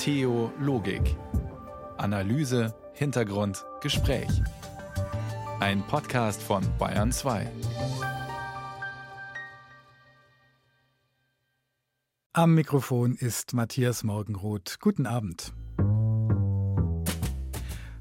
Theologik. Analyse, Hintergrund, Gespräch. Ein Podcast von Bayern 2. Am Mikrofon ist Matthias Morgenroth. Guten Abend.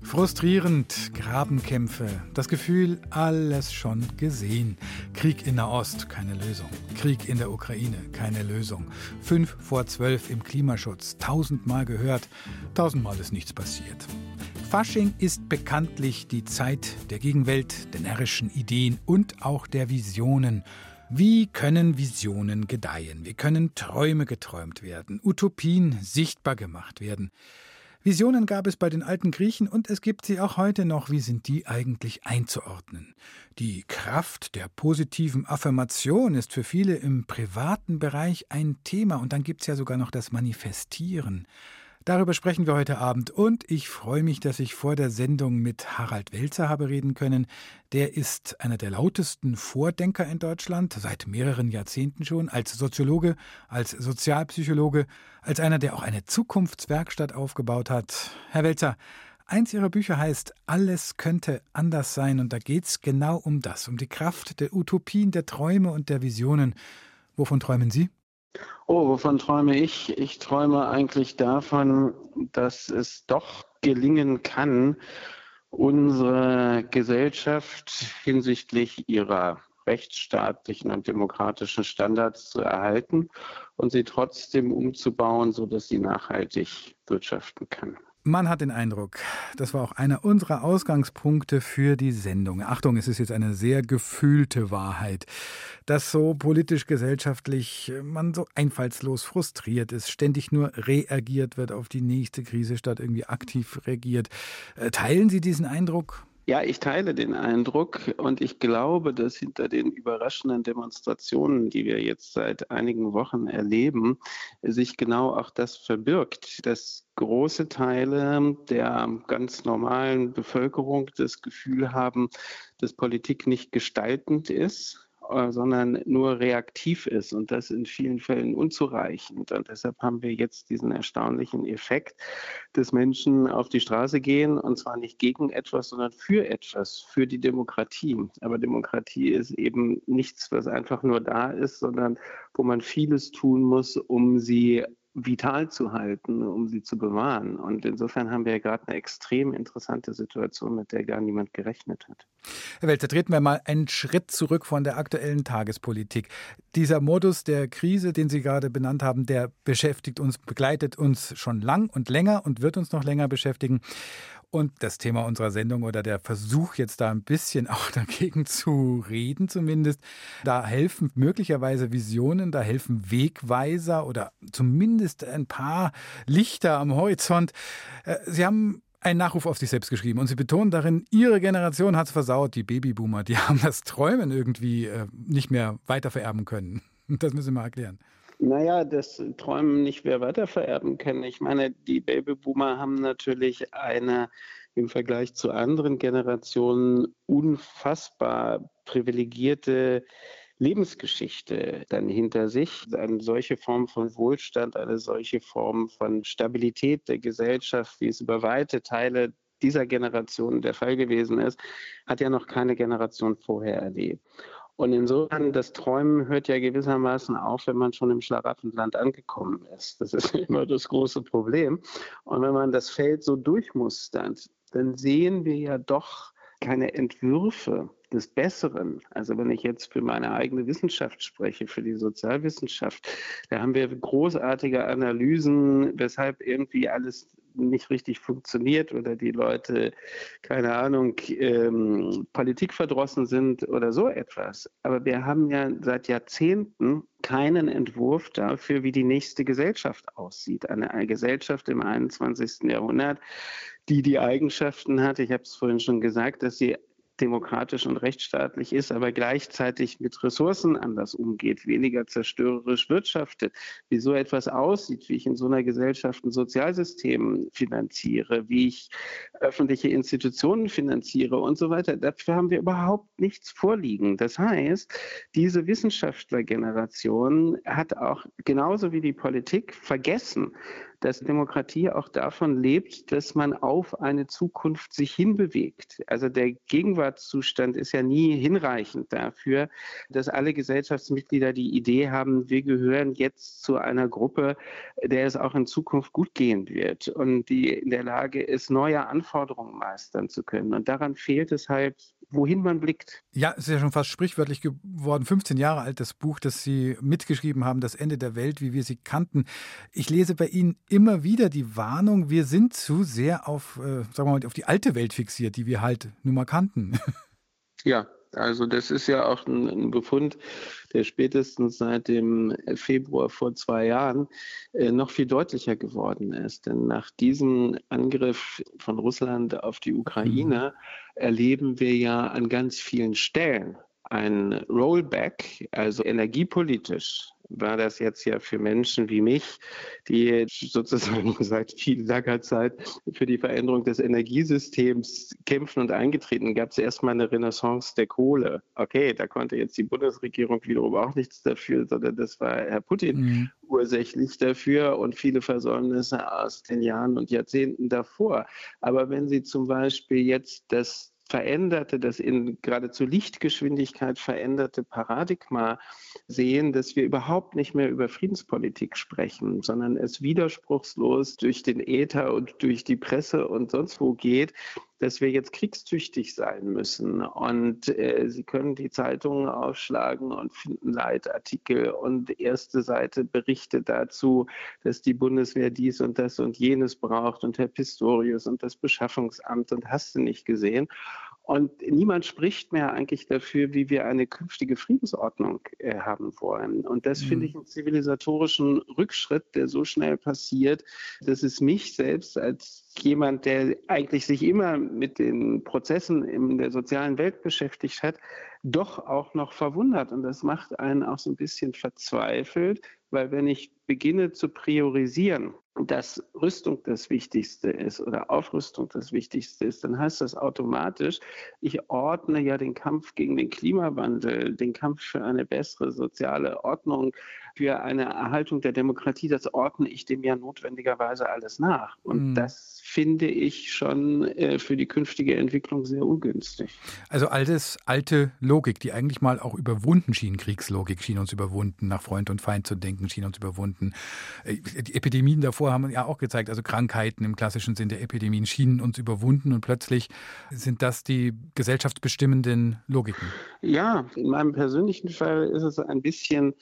Frustrierend, Grabenkämpfe, das Gefühl, alles schon gesehen. Krieg in Nahost, keine Lösung. Krieg in der Ukraine, keine Lösung. Fünf vor zwölf im Klimaschutz, tausendmal gehört, tausendmal ist nichts passiert. Fasching ist bekanntlich die Zeit der Gegenwelt, der närrischen Ideen und auch der Visionen. Wie können Visionen gedeihen? Wie können Träume geträumt werden? Utopien sichtbar gemacht werden? Visionen gab es bei den alten Griechen und es gibt sie auch heute noch. Wie sind die eigentlich einzuordnen? Die Kraft der positiven Affirmation ist für viele im privaten Bereich ein Thema und dann gibt es ja sogar noch das Manifestieren. Darüber sprechen wir heute Abend und ich freue mich, dass ich vor der Sendung mit Harald Welzer habe reden können. Der ist einer der lautesten Vordenker in Deutschland, seit mehreren Jahrzehnten schon, als Soziologe, als Sozialpsychologe, als einer, der auch eine Zukunftswerkstatt aufgebaut hat. Herr Welzer, Eins Ihrer Bücher heißt Alles könnte anders sein und da geht es genau um das, um die Kraft der Utopien, der Träume und der Visionen. Wovon träumen Sie? Oh, wovon träume ich? Ich träume eigentlich davon, dass es doch gelingen kann, unsere Gesellschaft hinsichtlich ihrer rechtsstaatlichen und demokratischen Standards zu erhalten und sie trotzdem umzubauen, sodass sie nachhaltig wirtschaften kann. Man hat den Eindruck, das war auch einer unserer Ausgangspunkte für die Sendung. Achtung, es ist jetzt eine sehr gefühlte Wahrheit, dass so politisch gesellschaftlich man so einfallslos frustriert ist, ständig nur reagiert wird auf die nächste Krise, statt irgendwie aktiv reagiert. Äh, teilen Sie diesen Eindruck? Ja, ich teile den Eindruck und ich glaube, dass hinter den überraschenden Demonstrationen, die wir jetzt seit einigen Wochen erleben, sich genau auch das verbirgt, dass große Teile der ganz normalen Bevölkerung das Gefühl haben, dass Politik nicht gestaltend ist, sondern nur reaktiv ist und das in vielen Fällen unzureichend. Und deshalb haben wir jetzt diesen erstaunlichen Effekt, dass Menschen auf die Straße gehen und zwar nicht gegen etwas, sondern für etwas, für die Demokratie. Aber Demokratie ist eben nichts, was einfach nur da ist, sondern wo man vieles tun muss, um sie vital zu halten, um sie zu bewahren. Und insofern haben wir ja gerade eine extrem interessante Situation, mit der gar niemand gerechnet hat. Herr Welter, treten wir mal einen Schritt zurück von der aktuellen Tagespolitik. Dieser Modus der Krise, den Sie gerade benannt haben, der beschäftigt uns, begleitet uns schon lang und länger und wird uns noch länger beschäftigen. Und das Thema unserer Sendung oder der Versuch jetzt da ein bisschen auch dagegen zu reden zumindest, da helfen möglicherweise Visionen, da helfen Wegweiser oder zumindest ein paar Lichter am Horizont. Äh, Sie haben einen Nachruf auf sich selbst geschrieben und Sie betonen darin, Ihre Generation hat es versaut, die Babyboomer, die haben das Träumen irgendwie äh, nicht mehr weiter vererben können. Das müssen Sie mal erklären. Naja, das Träumen nicht mehr weitervererben können. Ich meine, die Babyboomer haben natürlich eine im Vergleich zu anderen Generationen unfassbar privilegierte Lebensgeschichte dann hinter sich. Eine solche Form von Wohlstand, eine solche Form von Stabilität der Gesellschaft, wie es über weite Teile dieser Generation der Fall gewesen ist, hat ja noch keine Generation vorher erlebt. Und insofern, das Träumen hört ja gewissermaßen auf, wenn man schon im Schlaraffenland angekommen ist. Das ist immer das große Problem. Und wenn man das Feld so durchmustert, dann sehen wir ja doch keine Entwürfe des Besseren. Also wenn ich jetzt für meine eigene Wissenschaft spreche, für die Sozialwissenschaft, da haben wir großartige Analysen, weshalb irgendwie alles nicht richtig funktioniert oder die Leute, keine Ahnung, ähm, politikverdrossen sind oder so etwas. Aber wir haben ja seit Jahrzehnten keinen Entwurf dafür, wie die nächste Gesellschaft aussieht. Eine, eine Gesellschaft im 21. Jahrhundert, die die Eigenschaften hat, ich habe es vorhin schon gesagt, dass sie demokratisch und rechtsstaatlich ist, aber gleichzeitig mit Ressourcen anders umgeht, weniger zerstörerisch wirtschaftet, wie so etwas aussieht, wie ich in so einer Gesellschaft ein Sozialsystem finanziere, wie ich öffentliche Institutionen finanziere und so weiter. Dafür haben wir überhaupt nichts vorliegen. Das heißt, diese Wissenschaftlergeneration hat auch genauso wie die Politik vergessen, dass Demokratie auch davon lebt, dass man auf eine Zukunft sich hinbewegt. Also der Gegenwartszustand ist ja nie hinreichend dafür, dass alle Gesellschaftsmitglieder die Idee haben, wir gehören jetzt zu einer Gruppe, der es auch in Zukunft gut gehen wird und die in der Lage ist, neue Anforderungen meistern zu können. Und daran fehlt es halt wohin man blickt. Ja, es ist ja schon fast sprichwörtlich geworden. 15 Jahre alt das Buch, das Sie mitgeschrieben haben, Das Ende der Welt, wie wir sie kannten. Ich lese bei Ihnen immer wieder die Warnung, wir sind zu sehr auf, äh, sagen wir mal, auf die alte Welt fixiert, die wir halt nun mal kannten. Ja, also das ist ja auch ein, ein, Befund, der spätestens seit dem Februar vor zwei Jahren äh, noch viel deutlicher geworden ist. Denn nach diesem Angriff von Russland auf die Ukraine mhm. erleben wir ja an ganz vielen Stellen ein Rollback, also energiepolitisch war das jetzt ja für Menschen wie mich, die sozusagen seit viel langer Zeit für die Veränderung des Energiesystems kämpfen und eingetreten, gab es erstmal eine Renaissance der Kohle. Okay, da konnte jetzt die Bundesregierung wiederum auch nichts dafür, sondern das war Herr Putin mhm. ursächlich dafür und viele Versäumnisse aus den Jahren und Jahrzehnten davor. Aber wenn Sie zum Beispiel jetzt das veränderte, das in geradezu Lichtgeschwindigkeit veränderte Paradigma sehen, dass wir überhaupt nicht mehr über Friedenspolitik sprechen, sondern es widerspruchslos durch den Äther und durch die Presse und sonst wo geht, dass wir jetzt kriegstüchtig sein müssen. Und äh, Sie können die Zeitungen aufschlagen und finden Leitartikel und erste Seite Berichte dazu, dass die Bundeswehr dies und das und jenes braucht und Herr Pistorius und das Beschaffungsamt und hast du nicht gesehen. Und niemand spricht mehr eigentlich dafür, wie wir eine künftige Friedensordnung äh, haben wollen. Und das mhm. finde ich einen zivilisatorischen Rückschritt, der so schnell passiert, dass es mich selbst als jemand, der eigentlich sich immer mit den Prozessen in der sozialen Welt beschäftigt hat, doch auch noch verwundert. Und das macht einen auch so ein bisschen verzweifelt, weil wenn ich beginne zu priorisieren, dass Rüstung das Wichtigste ist oder Aufrüstung das Wichtigste ist, dann heißt das automatisch, ich ordne ja den Kampf gegen den Klimawandel, den Kampf für eine bessere soziale Ordnung, für eine Erhaltung der Demokratie, das ordne ich dem ja notwendigerweise alles nach. Und mhm. das finde ich schon äh, für die künftige Entwicklung sehr ungünstig. Also altes, alte Logik, die eigentlich mal auch überwunden schien, Kriegslogik schien uns überwunden, nach Freund und Feind zu denken, schien uns überwunden. Äh, die Epidemien davor haben ja auch gezeigt, also Krankheiten im klassischen Sinn der Epidemien schienen uns überwunden und plötzlich sind das die gesellschaftsbestimmenden Logiken. Ja, in meinem persönlichen Fall ist es ein bisschen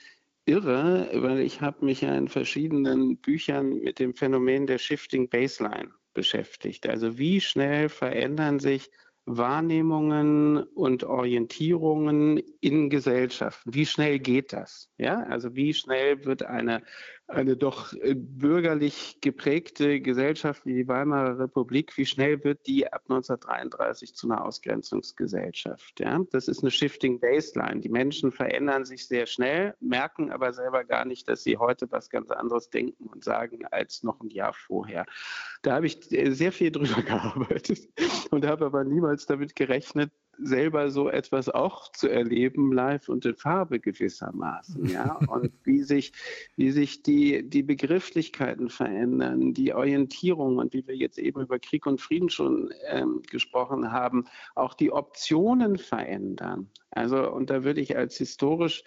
irre, weil ich habe mich ja in verschiedenen Büchern mit dem Phänomen der Shifting Baseline beschäftigt. Also wie schnell verändern sich Wahrnehmungen und Orientierungen in Gesellschaften. Wie schnell geht das? Ja, also wie schnell wird eine eine doch äh, bürgerlich geprägte Gesellschaft wie die Weimarer Republik, wie schnell wird die ab 1933 zu einer Ausgrenzungsgesellschaft? Ja? Das ist eine Shifting Baseline. Die Menschen verändern sich sehr schnell, merken aber selber gar nicht, dass sie heute was ganz anderes denken und sagen als noch ein Jahr vorher. Da habe ich äh, sehr viel drüber gearbeitet und habe aber niemals damit gerechnet, selber so etwas auch zu erleben, live und in Farbe gewissermaßen, ja, und wie sich, wie sich die, die Begrifflichkeiten verändern, die Orientierung und wie wir jetzt eben über Krieg und Frieden schon ähm, gesprochen haben, auch die Optionen verändern. Also, und da würde ich als historisch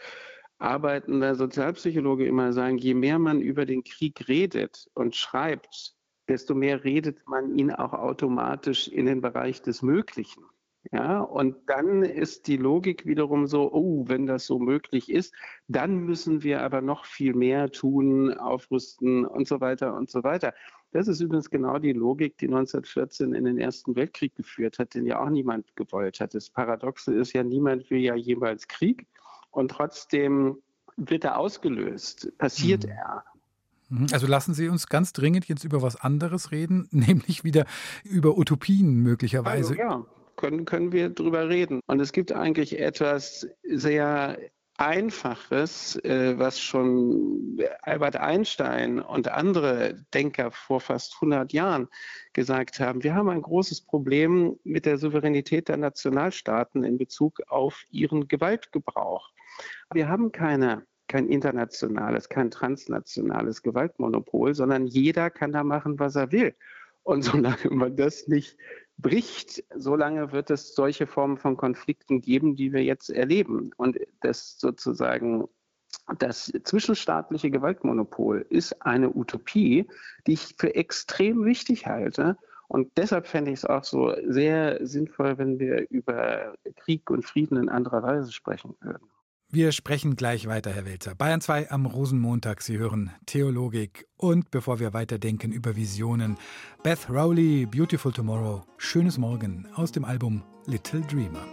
arbeitender Sozialpsychologe immer sagen, je mehr man über den Krieg redet und schreibt, desto mehr redet man ihn auch automatisch in den Bereich des Möglichen. Ja, und dann ist die Logik wiederum so, oh, wenn das so möglich ist, dann müssen wir aber noch viel mehr tun, aufrüsten und so weiter und so weiter. Das ist übrigens genau die Logik, die 1914 in den Ersten Weltkrieg geführt hat, den ja auch niemand gewollt hat. Das Paradoxe ist ja, niemand will ja jemals Krieg und trotzdem wird er ausgelöst, passiert mhm. er. Mhm. Also lassen Sie uns ganz dringend jetzt über was anderes reden, nämlich wieder über Utopien möglicherweise. Also, ja, können, können wir drüber reden. Und es gibt eigentlich etwas sehr Einfaches, äh, was schon Albert Einstein und andere Denker vor fast 100 Jahren gesagt haben. Wir haben ein großes Problem mit der Souveränität der Nationalstaaten in Bezug auf ihren Gewaltgebrauch. Wir haben keine kein internationales, kein transnationales Gewaltmonopol, sondern jeder kann da machen, was er will. Und solange man das nicht bricht, solange wird es solche Formen von Konflikten geben, die wir jetzt erleben. Und das sozusagen das zwischenstaatliche Gewaltmonopol ist eine Utopie, die ich für extrem wichtig halte. Und deshalb fände ich es auch so sehr sinnvoll, wenn wir über Krieg und Frieden in anderer Weise sprechen würden. Wir sprechen gleich weiter, Herr Welzer. Bayern 2 am Rosenmontag. Sie hören Theologik und bevor wir weiterdenken über Visionen, Beth Rowley, Beautiful Tomorrow, Schönes Morgen aus dem Album Little Dreamer.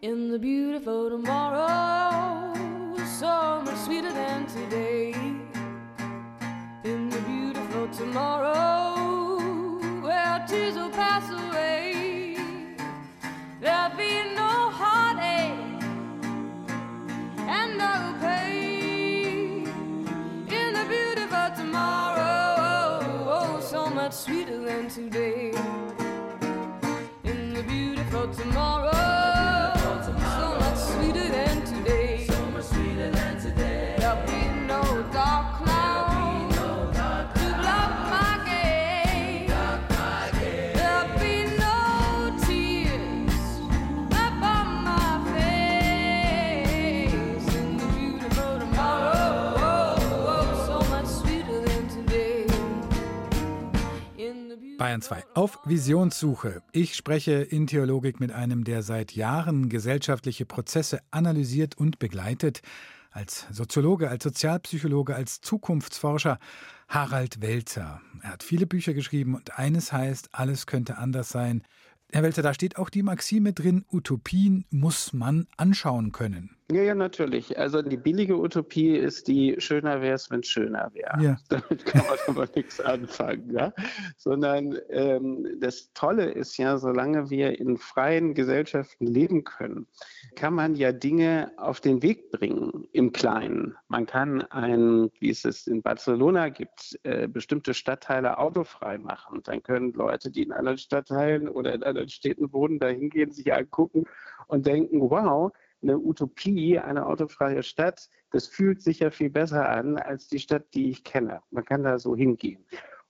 In the beautiful tomorrow, so much sweeter than today. In the beautiful tomorrow, where tears will pass away. There'll be much sweeter than today. In the beautiful tomorrow, Bayern 2 auf Visionssuche. Ich spreche in Theologik mit einem, der seit Jahren gesellschaftliche Prozesse analysiert und begleitet. Als Soziologe, als Sozialpsychologe, als Zukunftsforscher Harald Welzer. Er hat viele Bücher geschrieben und eines heißt, alles könnte anders sein. Herr Welzer, da steht auch die Maxime drin, Utopien muss man anschauen können. Ja, ja, natürlich. Also die billige Utopie ist die, schöner wäre es, wenn es schöner wäre. Ja. Damit kann man aber nichts anfangen. Ja? Sondern ähm, das Tolle ist ja, solange wir in freien Gesellschaften leben können, kann man ja Dinge auf den Weg bringen im Kleinen. Man kann ein, wie es es in Barcelona gibt, äh, bestimmte Stadtteile autofrei machen. Dann können Leute, die in anderen Stadtteilen oder in anderen Städten wohnen, da hingehen, sich angucken und denken, wow, eine Utopie, eine autofreie Stadt, das fühlt sich ja viel besser an als die Stadt, die ich kenne. Man kann da so hingehen.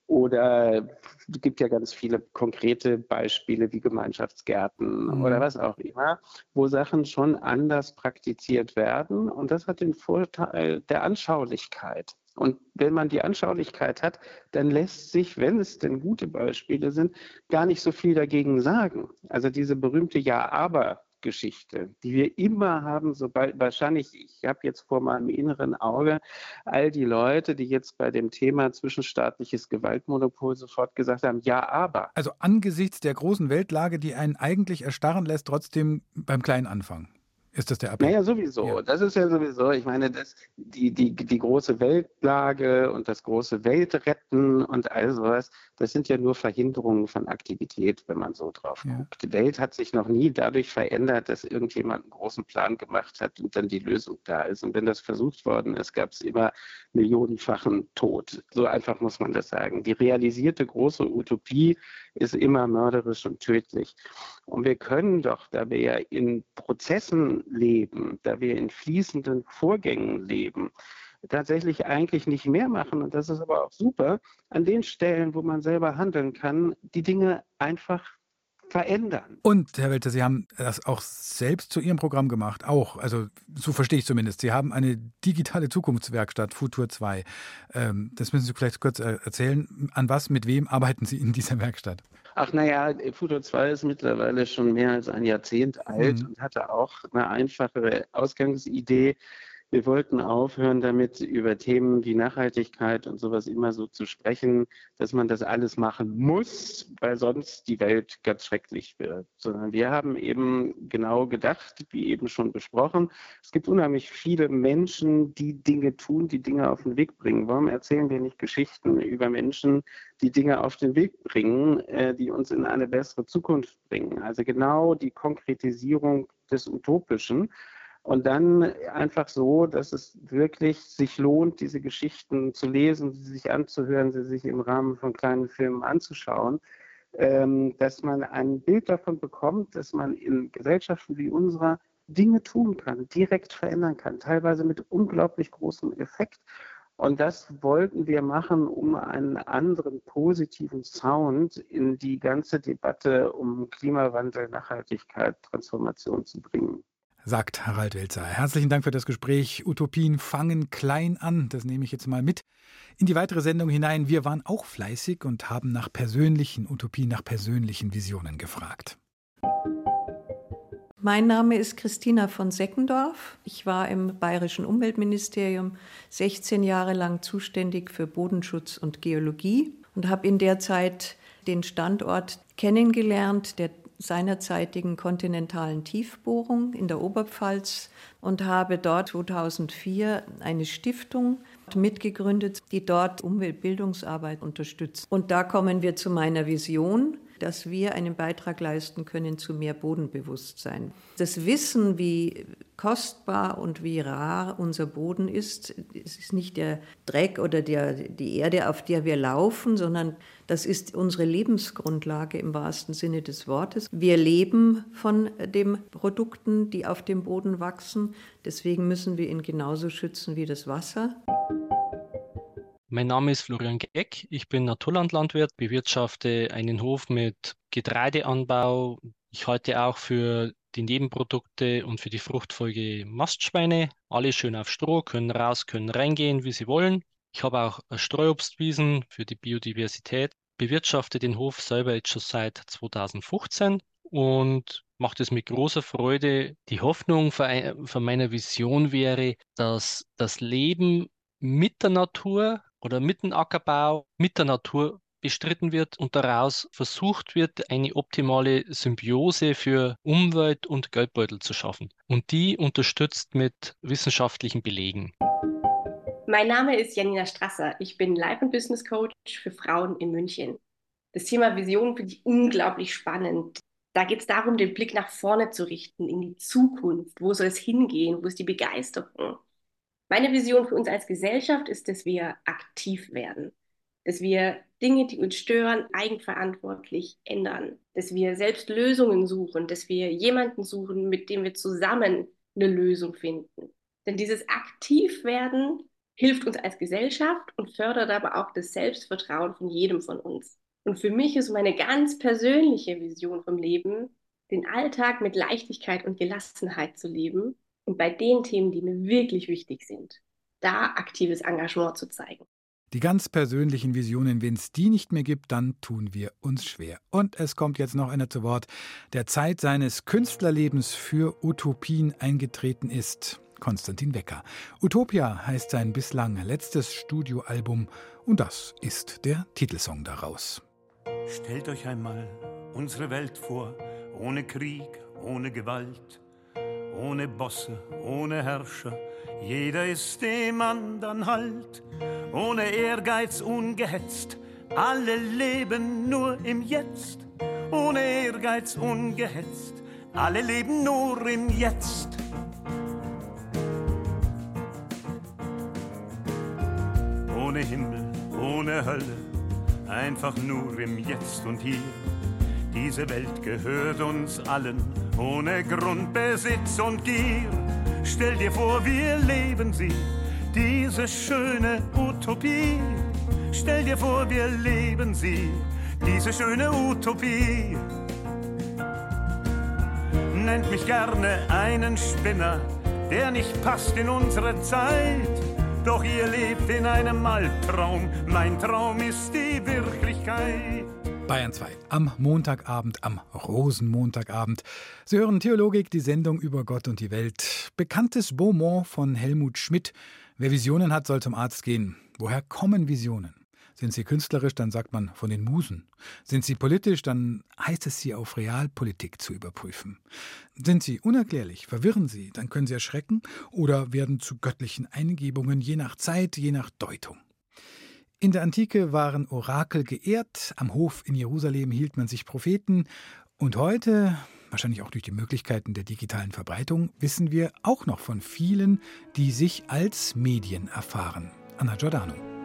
Oder es gibt ja ganz viele konkrete Beispiele wie Gemeinschaftsgärten mhm. oder was auch immer, wo Sachen schon anders praktiziert werden. Und das hat den Vorteil der Anschaulichkeit. Und wenn man die Anschaulichkeit hat, dann lässt sich, wenn es denn gute Beispiele sind, gar nicht so viel dagegen sagen. Also diese berühmte Ja-Aber. Geschichte, die wir immer haben, sobald wahrscheinlich, ich habe jetzt vor meinem inneren Auge all die Leute, die jetzt bei dem Thema zwischenstaatliches Gewaltmonopol sofort gesagt haben, ja, aber. Also angesichts der großen Weltlage, die einen eigentlich erstarren lässt, trotzdem beim kleinen Anfang. Ist das der Appell? Naja, sowieso. Ja. Das ist ja sowieso, ich meine, das, die, die, die große Weltlage und das große Weltretten und all sowas, das sind ja nur Verhinderungen von Aktivität, wenn man so drauf ja. guckt. Die Welt hat sich noch nie dadurch verändert, dass irgendjemand einen großen Plan gemacht hat und dann die Lösung da ist. Und wenn das versucht worden ist, gab es immer millionenfachen Tod. So einfach muss man das sagen. Die realisierte große Utopie ist immer mörderisch und tödlich. Und wir können doch, da wir ja in Prozessen leben, da wir in fließenden Vorgängen leben, tatsächlich eigentlich nicht mehr machen. Und das ist aber auch super, an den Stellen, wo man selber handeln kann, die Dinge einfach verändern. Und, Herr Welter, Sie haben das auch selbst zu Ihrem Programm gemacht, auch, also so verstehe ich zumindest. Sie haben eine digitale Zukunftswerkstatt, Futur 2. Ähm, das müssen Sie vielleicht kurz erzählen. An was, mit wem arbeiten Sie in dieser Werkstatt? Ach naja, Futur 2 ist mittlerweile schon mehr als ein Jahrzehnt alt mhm. und hatte auch eine einfachere Ausgangsidee. Wir wollten aufhören, damit über Themen wie Nachhaltigkeit und sowas immer so zu sprechen, dass man das alles machen muss, weil sonst die Welt ganz schrecklich wird. Sondern wir haben eben genau gedacht, wie eben schon besprochen, es gibt unheimlich viele Menschen, die Dinge tun, die Dinge auf den Weg bringen. Warum erzählen wir nicht Geschichten über Menschen, die Dinge auf den Weg bringen, äh, die uns in eine bessere Zukunft bringen? Also genau die Konkretisierung des Utopischen. Und dann einfach so, dass es wirklich sich lohnt, diese Geschichten zu lesen, sie sich anzuhören, sie sich im Rahmen von kleinen Filmen anzuschauen, ähm, dass man ein Bild davon bekommt, dass man in Gesellschaften wie unserer Dinge tun kann, direkt verändern kann, teilweise mit unglaublich großem Effekt. Und das wollten wir machen, um einen anderen positiven Sound in die ganze Debatte um Klimawandel, Nachhaltigkeit, Transformation zu bringen sagt Harald Welzer. Herzlichen Dank für das Gespräch. Utopien fangen klein an. Das nehme ich jetzt mal mit in die weitere Sendung hinein. Wir waren auch fleißig und haben nach persönlichen Utopien, nach persönlichen Visionen gefragt. Mein Name ist Christina von Seckendorf. Ich war im Bayerischen Umweltministerium 16 Jahre lang zuständig für Bodenschutz und Geologie und habe in der Zeit den Standort kennengelernt, der seinerzeitigen kontinentalen Tiefbohrung in der Oberpfalz und habe dort 2004 eine Stiftung mitgegründet, die dort Umweltbildungsarbeit unterstützt. Und da kommen wir zu meiner Vision dass wir einen Beitrag leisten können zu mehr Bodenbewusstsein. Das Wissen, wie kostbar und wie rar unser Boden ist, es ist nicht der Dreck oder der, die Erde, auf der wir laufen, sondern das ist unsere Lebensgrundlage im wahrsten Sinne des Wortes. Wir leben von den Produkten, die auf dem Boden wachsen. Deswegen müssen wir ihn genauso schützen wie das Wasser. Mein Name ist Florian Geck. Ich bin Naturlandlandwirt, bewirtschafte einen Hof mit Getreideanbau. Ich halte auch für die Nebenprodukte und für die Fruchtfolge Mastschweine. Alle schön auf Stroh, können raus, können reingehen, wie sie wollen. Ich habe auch Streuobstwiesen für die Biodiversität. Bewirtschafte den Hof selber jetzt schon seit 2015 und mache das mit großer Freude. Die Hoffnung von meiner Vision wäre, dass das Leben mit der Natur oder mit dem Ackerbau, mit der Natur bestritten wird und daraus versucht wird, eine optimale Symbiose für Umwelt und Geldbeutel zu schaffen. Und die unterstützt mit wissenschaftlichen Belegen. Mein Name ist Janina Strasser. Ich bin Life- und Business Coach für Frauen in München. Das Thema Vision finde ich unglaublich spannend. Da geht es darum, den Blick nach vorne zu richten, in die Zukunft. Wo soll es hingehen? Wo ist die Begeisterung? Meine Vision für uns als Gesellschaft ist, dass wir aktiv werden, dass wir Dinge, die uns stören, eigenverantwortlich ändern, dass wir selbst Lösungen suchen, dass wir jemanden suchen, mit dem wir zusammen eine Lösung finden. Denn dieses Aktivwerden hilft uns als Gesellschaft und fördert aber auch das Selbstvertrauen von jedem von uns. Und für mich ist meine ganz persönliche Vision vom Leben, den Alltag mit Leichtigkeit und Gelassenheit zu leben und bei den Themen, die mir wirklich wichtig sind, da aktives Engagement zu zeigen. Die ganz persönlichen Visionen, wenn es die nicht mehr gibt, dann tun wir uns schwer. Und es kommt jetzt noch einer zu Wort, der Zeit seines Künstlerlebens für Utopien eingetreten ist. Konstantin Wecker. Utopia heißt sein bislang letztes Studioalbum und das ist der Titelsong daraus. Stellt euch einmal unsere Welt vor, ohne Krieg, ohne Gewalt ohne Bosse, ohne Herrscher. Jeder ist dem anderen Halt, ohne Ehrgeiz ungehetzt. Alle leben nur im Jetzt, ohne Ehrgeiz ungehetzt. Alle leben nur im Jetzt. Himmel, ohne Hölle, einfach nur im Jetzt und hier. Diese Welt gehört uns allen ohne Grundbesitz und Gier. Stell dir vor, wir leben sie, diese schöne Utopie. Stell dir vor, wir leben sie, diese schöne Utopie. Nennt mich gerne einen Spinner, der nicht passt in unsere Zeit. Doch ihr lebt in einem Albtraum, mein Traum ist die Wirklichkeit. Bayern 2 am Montagabend, am Rosenmontagabend. Sie hören Theologik, die Sendung über Gott und die Welt. Bekanntes Beaumont von Helmut Schmidt. Wer Visionen hat, soll zum Arzt gehen. Woher kommen Visionen? Sind sie künstlerisch, dann sagt man von den Musen. Sind sie politisch, dann heißt es sie auf Realpolitik zu überprüfen. Sind sie unerklärlich, verwirren sie, dann können sie erschrecken oder werden zu göttlichen Eingebungen, je nach Zeit, je nach Deutung. In der Antike waren Orakel geehrt, am Hof in Jerusalem hielt man sich Propheten und heute, wahrscheinlich auch durch die Möglichkeiten der digitalen Verbreitung, wissen wir auch noch von vielen, die sich als Medien erfahren. Anna Giordano.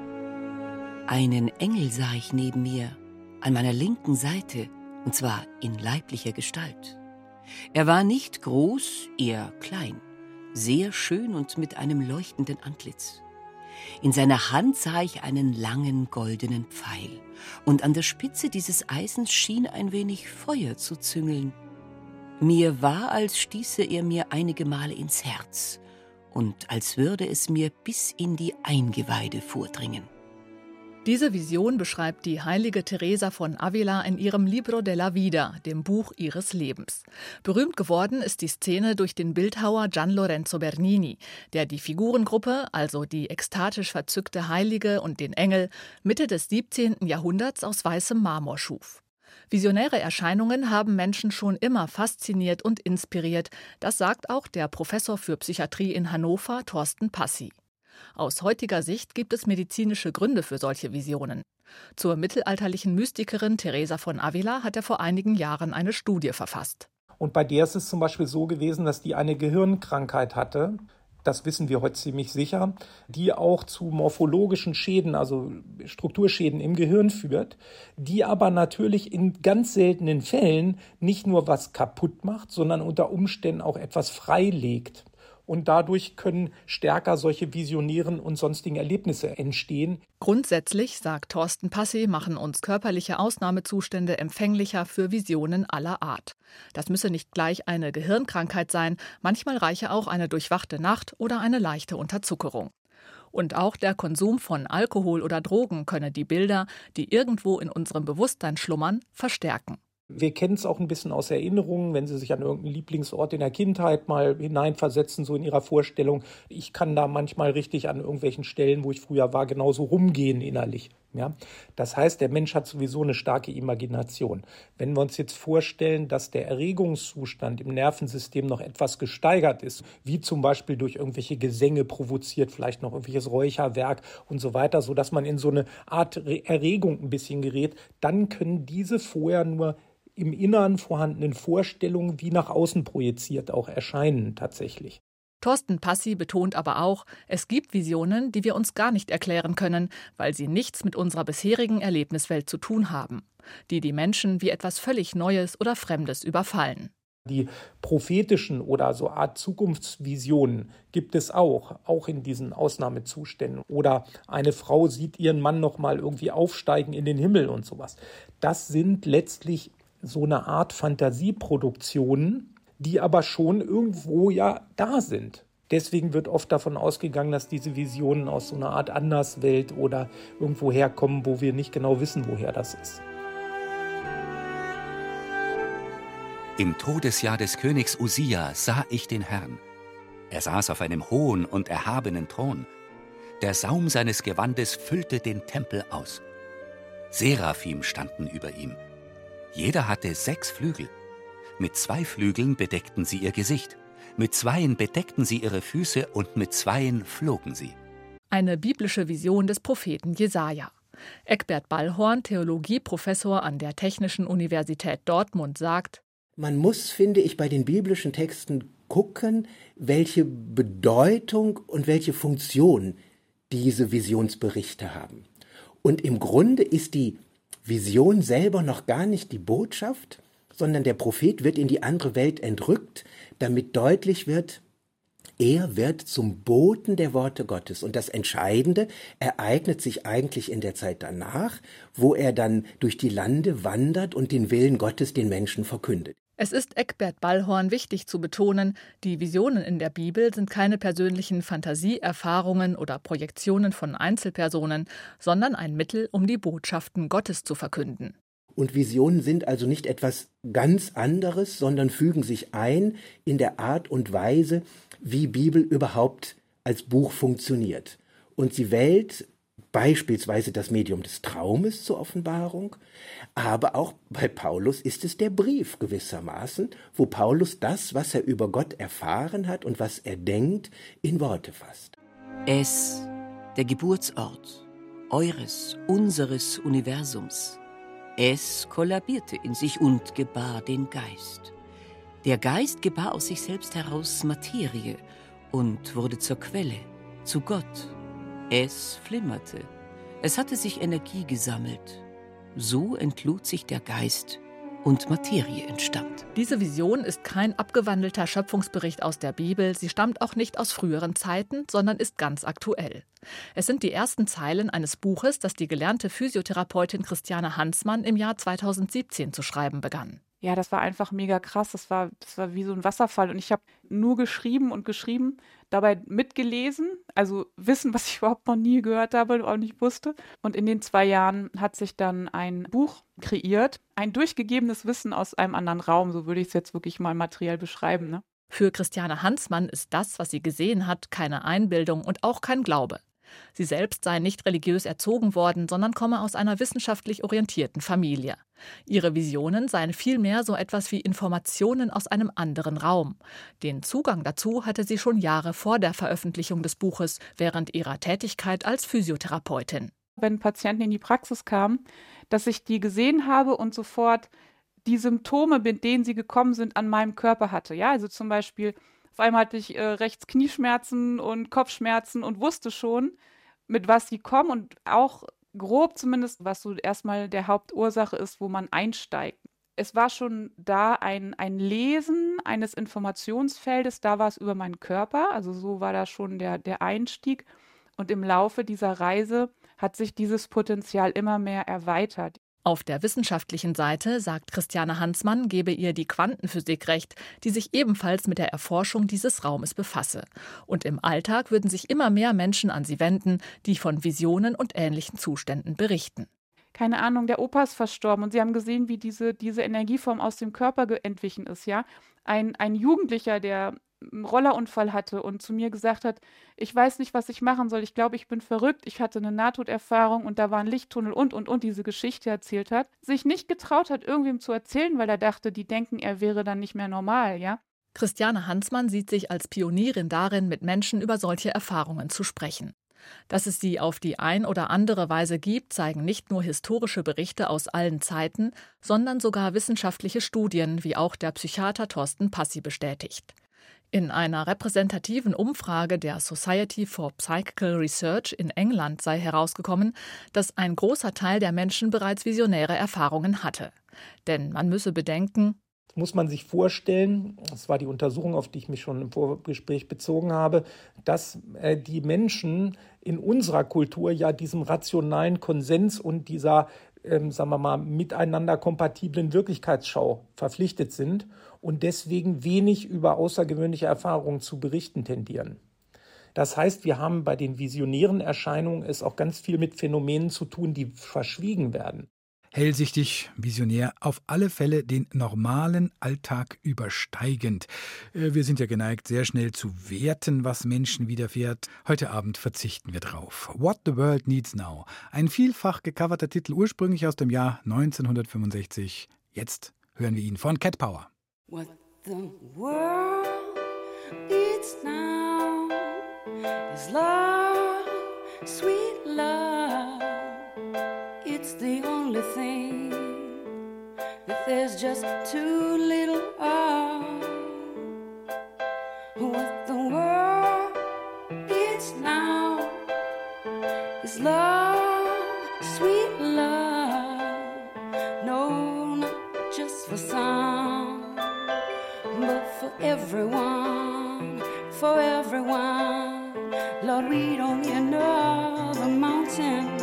Einen Engel sah ich neben mir, an meiner linken Seite, und zwar in leiblicher Gestalt. Er war nicht groß, eher klein, sehr schön und mit einem leuchtenden Antlitz. In seiner Hand sah ich einen langen goldenen Pfeil, und an der Spitze dieses Eisens schien ein wenig Feuer zu züngeln. Mir war, als stieße er mir einige Male ins Herz und als würde es mir bis in die Eingeweide vordringen. Diese Vision beschreibt die heilige Teresa von Avila in ihrem Libro della Vida, dem Buch ihres Lebens. Berühmt geworden ist die Szene durch den Bildhauer Gian Lorenzo Bernini, der die Figurengruppe, also die ekstatisch verzückte Heilige und den Engel, Mitte des 17. Jahrhunderts aus weißem Marmor schuf. Visionäre Erscheinungen haben Menschen schon immer fasziniert und inspiriert, das sagt auch der Professor für Psychiatrie in Hannover, Thorsten Passi. Aus heutiger Sicht gibt es medizinische Gründe für solche Visionen. Zur mittelalterlichen Mystikerin Teresa von Avila hat er vor einigen Jahren eine Studie verfasst. Und bei der ist es zum Beispiel so gewesen, dass die eine Gehirnkrankheit hatte. Das wissen wir heute ziemlich sicher, die auch zu morphologischen Schäden, also Strukturschäden im Gehirn führt, die aber natürlich in ganz seltenen Fällen nicht nur was kaputt macht, sondern unter Umständen auch etwas freilegt und dadurch können stärker solche visionären und sonstigen Erlebnisse entstehen. Grundsätzlich, sagt Thorsten Passi, machen uns körperliche Ausnahmezustände empfänglicher für Visionen aller Art. Das müsse nicht gleich eine Gehirnkrankheit sein, manchmal reiche auch eine durchwachte Nacht oder eine leichte Unterzuckerung. Und auch der Konsum von Alkohol oder Drogen könne die Bilder, die irgendwo in unserem Bewusstsein schlummern, verstärken. Wir kennen es auch ein bisschen aus Erinnerungen, wenn Sie sich an irgendeinen Lieblingsort in der Kindheit mal hineinversetzen, so in Ihrer Vorstellung. Ich kann da manchmal richtig an irgendwelchen Stellen, wo ich früher war, genauso rumgehen innerlich. Ja? Das heißt, der Mensch hat sowieso eine starke Imagination. Wenn wir uns jetzt vorstellen, dass der Erregungszustand im Nervensystem noch etwas gesteigert ist, wie zum Beispiel durch irgendwelche Gesänge provoziert, vielleicht noch irgendwelches Räucherwerk und so weiter, so dass man in so eine Art Erregung ein bisschen gerät, dann können diese vorher nur im Innern vorhandenen Vorstellungen wie nach außen projiziert auch erscheinen tatsächlich. Thorsten Passi betont aber auch, es gibt Visionen, die wir uns gar nicht erklären können, weil sie nichts mit unserer bisherigen Erlebniswelt zu tun haben, die die Menschen wie etwas völlig Neues oder Fremdes überfallen. Die prophetischen oder so Art Zukunftsvisionen gibt es auch, auch in diesen Ausnahmezuständen. Oder eine Frau sieht ihren Mann noch mal irgendwie aufsteigen in den Himmel und sowas. Das sind letztlich so eine Art Fantasieproduktionen, die aber schon irgendwo ja da sind. Deswegen wird oft davon ausgegangen, dass diese Visionen aus so einer Art Anderswelt oder irgendwo herkommen, wo wir nicht genau wissen, woher das ist. Im Todesjahr des Königs Usia sah ich den Herrn. Er saß auf einem hohen und erhabenen Thron. Der Saum seines Gewandes füllte den Tempel aus. Seraphim standen über ihm. Jeder hatte sechs Flügel. Mit zwei Flügeln bedeckten sie ihr Gesicht, mit zweien bedeckten sie ihre Füße und mit zweien flogen sie. Eine biblische Vision des Propheten Jesaja. Eckbert Ballhorn, Theologieprofessor an der Technischen Universität Dortmund, sagt: Man muss, finde ich, bei den biblischen Texten gucken, welche Bedeutung und welche Funktion diese Visionsberichte haben. Und im Grunde ist die Vision selber noch gar nicht die Botschaft, sondern der Prophet wird in die andere Welt entrückt, damit deutlich wird, er wird zum Boten der Worte Gottes. Und das Entscheidende ereignet sich eigentlich in der Zeit danach, wo er dann durch die Lande wandert und den Willen Gottes den Menschen verkündet. Es ist Eckbert Ballhorn wichtig zu betonen, die Visionen in der Bibel sind keine persönlichen Fantasieerfahrungen oder Projektionen von Einzelpersonen, sondern ein Mittel, um die Botschaften Gottes zu verkünden. Und Visionen sind also nicht etwas ganz anderes, sondern fügen sich ein in der Art und Weise, wie Bibel überhaupt als Buch funktioniert. Und sie wählt beispielsweise das Medium des Traumes zur Offenbarung, aber auch bei Paulus ist es der Brief gewissermaßen, wo Paulus das, was er über Gott erfahren hat und was er denkt, in Worte fasst. Es, der Geburtsort eures, unseres Universums, es kollabierte in sich und gebar den Geist. Der Geist gebar aus sich selbst heraus Materie und wurde zur Quelle, zu Gott. Es flimmerte. Es hatte sich Energie gesammelt. So entlud sich der Geist und Materie entstammt. Diese Vision ist kein abgewandelter Schöpfungsbericht aus der Bibel, sie stammt auch nicht aus früheren Zeiten, sondern ist ganz aktuell. Es sind die ersten Zeilen eines Buches, das die gelernte Physiotherapeutin Christiane Hansmann im Jahr 2017 zu schreiben begann ja, das war einfach mega krass. Das war, das war wie so ein Wasserfall. Und ich habe nur geschrieben und geschrieben, dabei mitgelesen, also Wissen, was ich überhaupt noch nie gehört habe und auch nicht wusste. Und in den zwei Jahren hat sich dann ein Buch kreiert, ein durchgegebenes Wissen aus einem anderen Raum, so würde ich es jetzt wirklich mal materiell beschreiben. Ne? Für Christiane Hansmann ist das, was sie gesehen hat, keine Einbildung und auch kein Glaube. Sie selbst sei nicht religiös erzogen worden, sondern komme aus einer wissenschaftlich orientierten Familie. Ihre Visionen seien vielmehr so etwas wie Informationen aus einem anderen Raum. Den Zugang dazu hatte sie schon Jahre vor der Veröffentlichung des Buches während ihrer Tätigkeit als Physiotherapeutin. Wenn Patienten in die Praxis kamen, dass ich die gesehen habe und sofort die Symptome, mit denen sie gekommen sind, an meinem Körper hatte. Ja, also zum Beispiel auf einmal hatte ich äh, rechts Knieschmerzen und Kopfschmerzen und wusste schon, mit was sie kommen und auch grob zumindest, was so erstmal der Hauptursache ist, wo man einsteigt. Es war schon da ein, ein Lesen eines Informationsfeldes, da war es über meinen Körper, also so war da schon der, der Einstieg. Und im Laufe dieser Reise hat sich dieses Potenzial immer mehr erweitert. Auf der wissenschaftlichen Seite sagt Christiane Hansmann, gebe ihr die Quantenphysik recht, die sich ebenfalls mit der Erforschung dieses Raumes befasse. Und im Alltag würden sich immer mehr Menschen an sie wenden, die von Visionen und ähnlichen Zuständen berichten. Keine Ahnung, der Opa ist verstorben und sie haben gesehen, wie diese, diese Energieform aus dem Körper entwichen ist, ja. Ein, ein Jugendlicher, der einen Rollerunfall hatte und zu mir gesagt hat, ich weiß nicht, was ich machen soll, ich glaube, ich bin verrückt, ich hatte eine Nahtoderfahrung und da war ein Lichttunnel und und und diese Geschichte erzählt hat, sich nicht getraut hat, irgendwem zu erzählen, weil er dachte, die denken, er wäre dann nicht mehr normal, ja. Christiane Hansmann sieht sich als Pionierin darin, mit Menschen über solche Erfahrungen zu sprechen. Dass es sie auf die ein oder andere Weise gibt, zeigen nicht nur historische Berichte aus allen Zeiten, sondern sogar wissenschaftliche Studien, wie auch der Psychiater Thorsten Passi bestätigt. In einer repräsentativen Umfrage der Society for Psychical Research in England sei herausgekommen, dass ein großer Teil der Menschen bereits visionäre Erfahrungen hatte. Denn man müsse bedenken, muss man sich vorstellen, das war die Untersuchung, auf die ich mich schon im Vorgespräch bezogen habe, dass äh, die Menschen in unserer Kultur ja diesem rationalen Konsens und dieser, ähm, sagen wir mal, miteinander kompatiblen Wirklichkeitsschau verpflichtet sind und deswegen wenig über außergewöhnliche Erfahrungen zu berichten tendieren. Das heißt, wir haben bei den visionären Erscheinungen es auch ganz viel mit Phänomenen zu tun, die verschwiegen werden. Hellsichtig, visionär, auf alle Fälle den normalen Alltag übersteigend. Äh, wir sind ja geneigt, sehr schnell zu werten, was Menschen widerfährt. Heute Abend verzichten wir drauf. What the World Needs Now. Ein vielfach gecoverter Titel, ursprünglich aus dem Jahr 1965. Jetzt hören wir ihn von Cat Power. What the world needs now is love, sweet love. It's the only thing that there's just too little of. What the world needs now is love, sweet love. Everyone, for everyone. Lord, we don't need another mountain.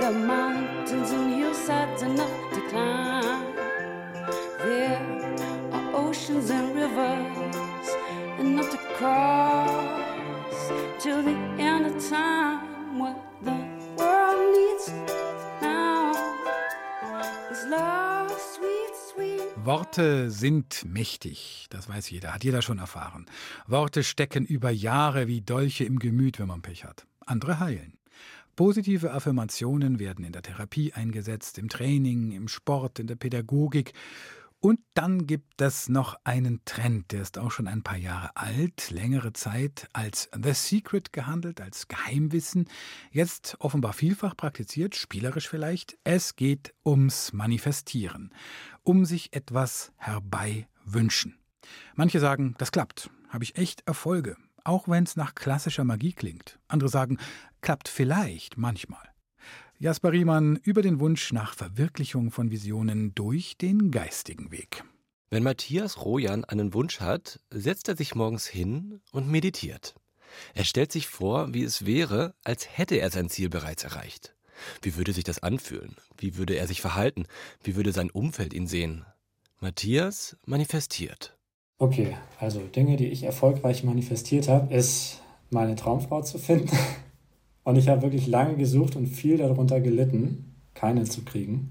The mountains and hillsides enough to climb. There are oceans and rivers enough to cross till the end of time. Worte sind mächtig, das weiß jeder, hat jeder schon erfahren. Worte stecken über Jahre wie Dolche im Gemüt, wenn man Pech hat. Andere heilen. Positive Affirmationen werden in der Therapie eingesetzt, im Training, im Sport, in der Pädagogik. Und dann gibt es noch einen Trend, der ist auch schon ein paar Jahre alt, längere Zeit als The Secret gehandelt, als Geheimwissen, jetzt offenbar vielfach praktiziert, spielerisch vielleicht. Es geht ums Manifestieren um sich etwas herbeiwünschen. Manche sagen, das klappt, habe ich echt Erfolge, auch wenn es nach klassischer Magie klingt. Andere sagen, klappt vielleicht manchmal. Jasper Riemann über den Wunsch nach Verwirklichung von Visionen durch den geistigen Weg. Wenn Matthias Rojan einen Wunsch hat, setzt er sich morgens hin und meditiert. Er stellt sich vor, wie es wäre, als hätte er sein Ziel bereits erreicht. Wie würde sich das anfühlen? Wie würde er sich verhalten? Wie würde sein Umfeld ihn sehen? Matthias manifestiert. Okay, also Dinge, die ich erfolgreich manifestiert habe, ist meine Traumfrau zu finden. Und ich habe wirklich lange gesucht und viel darunter gelitten, keine zu kriegen.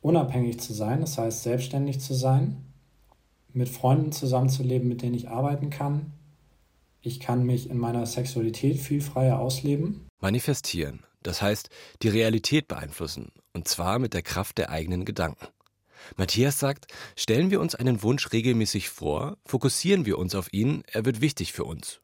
Unabhängig zu sein, das heißt selbstständig zu sein, mit Freunden zusammenzuleben, mit denen ich arbeiten kann. Ich kann mich in meiner Sexualität viel freier ausleben. Manifestieren, das heißt die Realität beeinflussen, und zwar mit der Kraft der eigenen Gedanken. Matthias sagt, stellen wir uns einen Wunsch regelmäßig vor, fokussieren wir uns auf ihn, er wird wichtig für uns.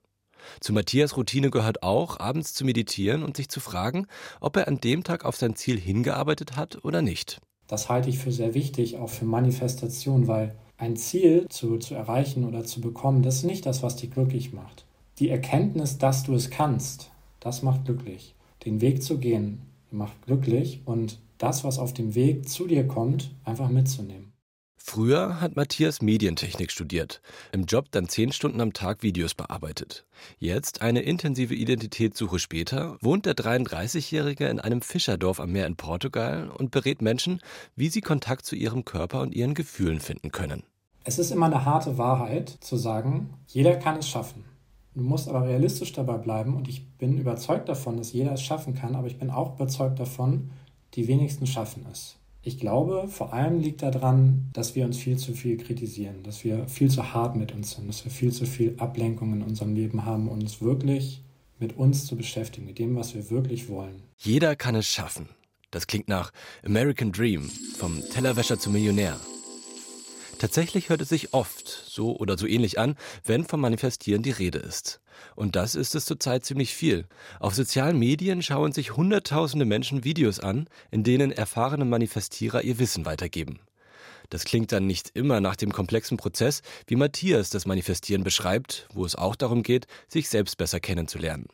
Zu Matthias Routine gehört auch, abends zu meditieren und sich zu fragen, ob er an dem Tag auf sein Ziel hingearbeitet hat oder nicht. Das halte ich für sehr wichtig, auch für Manifestation, weil ein Ziel zu, zu erreichen oder zu bekommen, das ist nicht das, was dich glücklich macht. Die Erkenntnis, dass du es kannst, das macht glücklich. Den Weg zu gehen, macht glücklich und das, was auf dem Weg zu dir kommt, einfach mitzunehmen. Früher hat Matthias Medientechnik studiert, im Job dann zehn Stunden am Tag Videos bearbeitet. Jetzt, eine intensive Identitätssuche später, wohnt der 33-Jährige in einem Fischerdorf am Meer in Portugal und berät Menschen, wie sie Kontakt zu ihrem Körper und ihren Gefühlen finden können. Es ist immer eine harte Wahrheit zu sagen, jeder kann es schaffen. Du musst aber realistisch dabei bleiben und ich bin überzeugt davon, dass jeder es schaffen kann, aber ich bin auch überzeugt davon, die wenigsten schaffen es. Ich glaube, vor allem liegt daran, dass wir uns viel zu viel kritisieren, dass wir viel zu hart mit uns sind, dass wir viel zu viel Ablenkung in unserem Leben haben, um uns wirklich mit uns zu beschäftigen, mit dem, was wir wirklich wollen. Jeder kann es schaffen. Das klingt nach American Dream, vom Tellerwäscher zum Millionär. Tatsächlich hört es sich oft so oder so ähnlich an, wenn vom Manifestieren die Rede ist. Und das ist es zurzeit ziemlich viel. Auf sozialen Medien schauen sich Hunderttausende Menschen Videos an, in denen erfahrene Manifestierer ihr Wissen weitergeben. Das klingt dann nicht immer nach dem komplexen Prozess, wie Matthias das Manifestieren beschreibt, wo es auch darum geht, sich selbst besser kennenzulernen.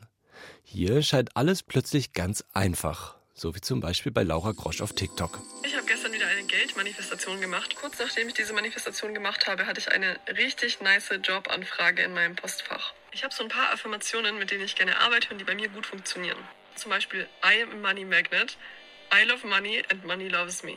Hier scheint alles plötzlich ganz einfach so wie zum Beispiel bei Laura Grosch auf TikTok. Ich habe gestern wieder eine Geldmanifestation gemacht. Kurz nachdem ich diese Manifestation gemacht habe, hatte ich eine richtig nice Jobanfrage in meinem Postfach. Ich habe so ein paar Affirmationen, mit denen ich gerne arbeite und die bei mir gut funktionieren. Zum Beispiel I am a money magnet, I love money and money loves me.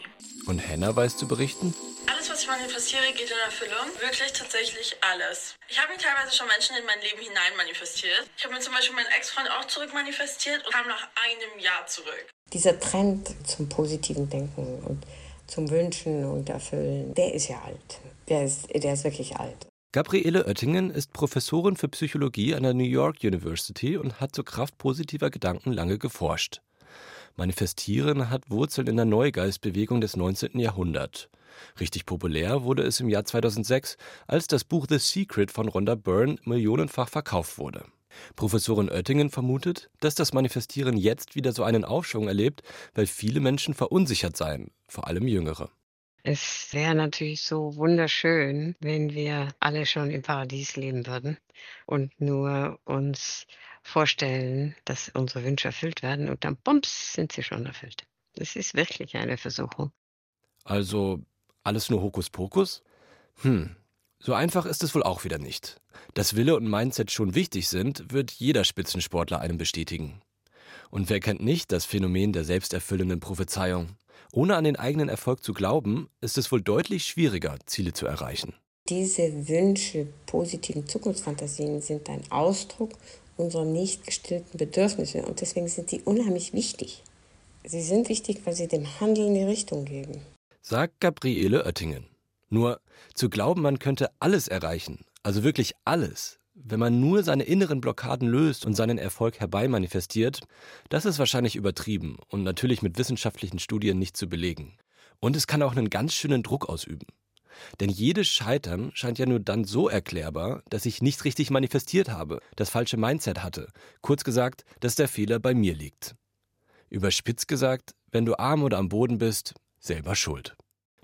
Und Hannah weiß zu berichten? Alles, was ich manifestiere, geht in Erfüllung. Wirklich tatsächlich alles. Ich habe mir teilweise schon Menschen in mein Leben hinein manifestiert. Ich habe mir zum Beispiel meinen Ex-Freund auch zurück manifestiert und kam nach einem Jahr zurück. Dieser Trend zum positiven Denken und zum Wünschen und Erfüllen, der ist ja alt. Der ist, der ist wirklich alt. Gabriele Oettingen ist Professorin für Psychologie an der New York University und hat zur Kraft positiver Gedanken lange geforscht. Manifestieren hat Wurzeln in der Neugeistbewegung des 19. Jahrhunderts. Richtig populär wurde es im Jahr 2006, als das Buch The Secret von Rhonda Byrne millionenfach verkauft wurde. Professorin Oettingen vermutet, dass das Manifestieren jetzt wieder so einen Aufschwung erlebt, weil viele Menschen verunsichert seien, vor allem Jüngere. Es wäre natürlich so wunderschön, wenn wir alle schon im Paradies leben würden und nur uns vorstellen, dass unsere Wünsche erfüllt werden und dann bums sind sie schon erfüllt. Das ist wirklich eine Versuchung. Also alles nur Hokuspokus? Hm, so einfach ist es wohl auch wieder nicht. Dass Wille und Mindset schon wichtig sind, wird jeder Spitzensportler einem bestätigen. Und wer kennt nicht das Phänomen der selbsterfüllenden Prophezeiung? Ohne an den eigenen Erfolg zu glauben, ist es wohl deutlich schwieriger, Ziele zu erreichen. Diese Wünsche, positiven Zukunftsfantasien sind ein Ausdruck unserer nicht gestillten Bedürfnisse und deswegen sind sie unheimlich wichtig. Sie sind wichtig, weil sie dem Handeln die Richtung geben. Sagt Gabriele Oettingen. Nur zu glauben, man könnte alles erreichen, also wirklich alles, wenn man nur seine inneren Blockaden löst und seinen Erfolg herbeimanifestiert, das ist wahrscheinlich übertrieben und natürlich mit wissenschaftlichen Studien nicht zu belegen. Und es kann auch einen ganz schönen Druck ausüben. Denn jedes Scheitern scheint ja nur dann so erklärbar, dass ich nicht richtig manifestiert habe, das falsche Mindset hatte, kurz gesagt, dass der Fehler bei mir liegt. Überspitzt gesagt, wenn du arm oder am Boden bist, selber schuld.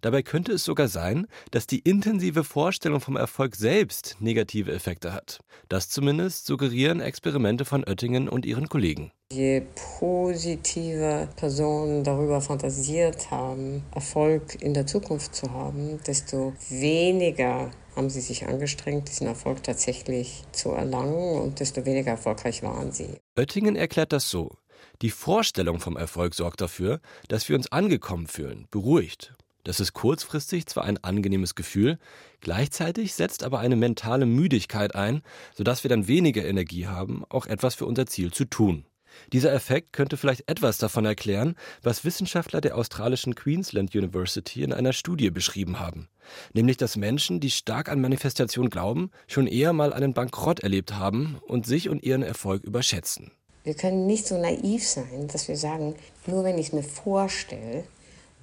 Dabei könnte es sogar sein, dass die intensive Vorstellung vom Erfolg selbst negative Effekte hat. Das zumindest suggerieren Experimente von Oettingen und ihren Kollegen. Je positiver Personen darüber fantasiert haben, Erfolg in der Zukunft zu haben, desto weniger haben sie sich angestrengt, diesen Erfolg tatsächlich zu erlangen und desto weniger erfolgreich waren sie. Oettingen erklärt das so. Die Vorstellung vom Erfolg sorgt dafür, dass wir uns angekommen fühlen, beruhigt. Das ist kurzfristig zwar ein angenehmes Gefühl, gleichzeitig setzt aber eine mentale Müdigkeit ein, sodass wir dann weniger Energie haben, auch etwas für unser Ziel zu tun. Dieser Effekt könnte vielleicht etwas davon erklären, was Wissenschaftler der australischen Queensland University in einer Studie beschrieben haben. Nämlich, dass Menschen, die stark an Manifestation glauben, schon eher mal einen Bankrott erlebt haben und sich und ihren Erfolg überschätzen. Wir können nicht so naiv sein, dass wir sagen, nur wenn ich es mir vorstelle,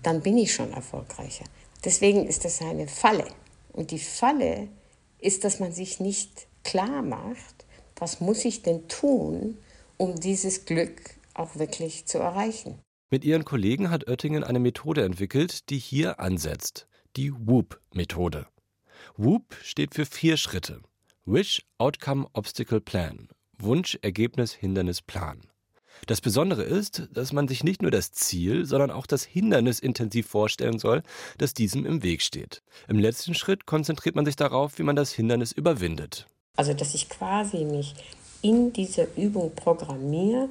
dann bin ich schon erfolgreicher. Deswegen ist das eine Falle. Und die Falle ist, dass man sich nicht klar macht, was muss ich denn tun, um dieses Glück auch wirklich zu erreichen. Mit ihren Kollegen hat Oettingen eine Methode entwickelt, die hier ansetzt. Die WOOP-Methode. WOOP steht für vier Schritte. Wish, Outcome, Obstacle, Plan. Wunsch, Ergebnis, Hindernis, Plan. Das Besondere ist, dass man sich nicht nur das Ziel, sondern auch das Hindernis intensiv vorstellen soll, das diesem im Weg steht. Im letzten Schritt konzentriert man sich darauf, wie man das Hindernis überwindet. Also, dass ich quasi mich in dieser Übung programmiere,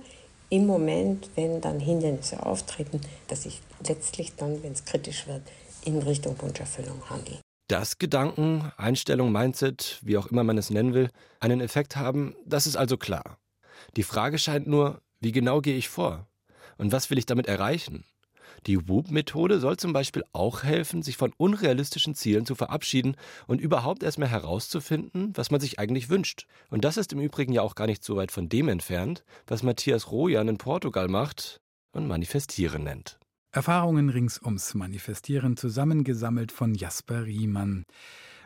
im Moment, wenn dann Hindernisse auftreten, dass ich letztlich dann, wenn es kritisch wird, in Richtung Wunscherfüllung handle. Dass Gedanken, Einstellung, Mindset, wie auch immer man es nennen will, einen Effekt haben, das ist also klar. Die Frage scheint nur, wie genau gehe ich vor? Und was will ich damit erreichen? Die WOOP-Methode soll zum Beispiel auch helfen, sich von unrealistischen Zielen zu verabschieden und überhaupt erstmal herauszufinden, was man sich eigentlich wünscht. Und das ist im Übrigen ja auch gar nicht so weit von dem entfernt, was Matthias Rojan in Portugal macht und Manifestieren nennt. Erfahrungen rings ums Manifestieren zusammengesammelt von Jasper Riemann.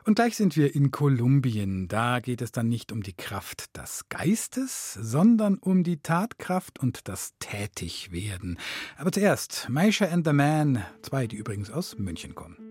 Und gleich sind wir in Kolumbien. Da geht es dann nicht um die Kraft des Geistes, sondern um die Tatkraft und das Tätigwerden. Aber zuerst Maisha and the Man, zwei, die übrigens aus München kommen.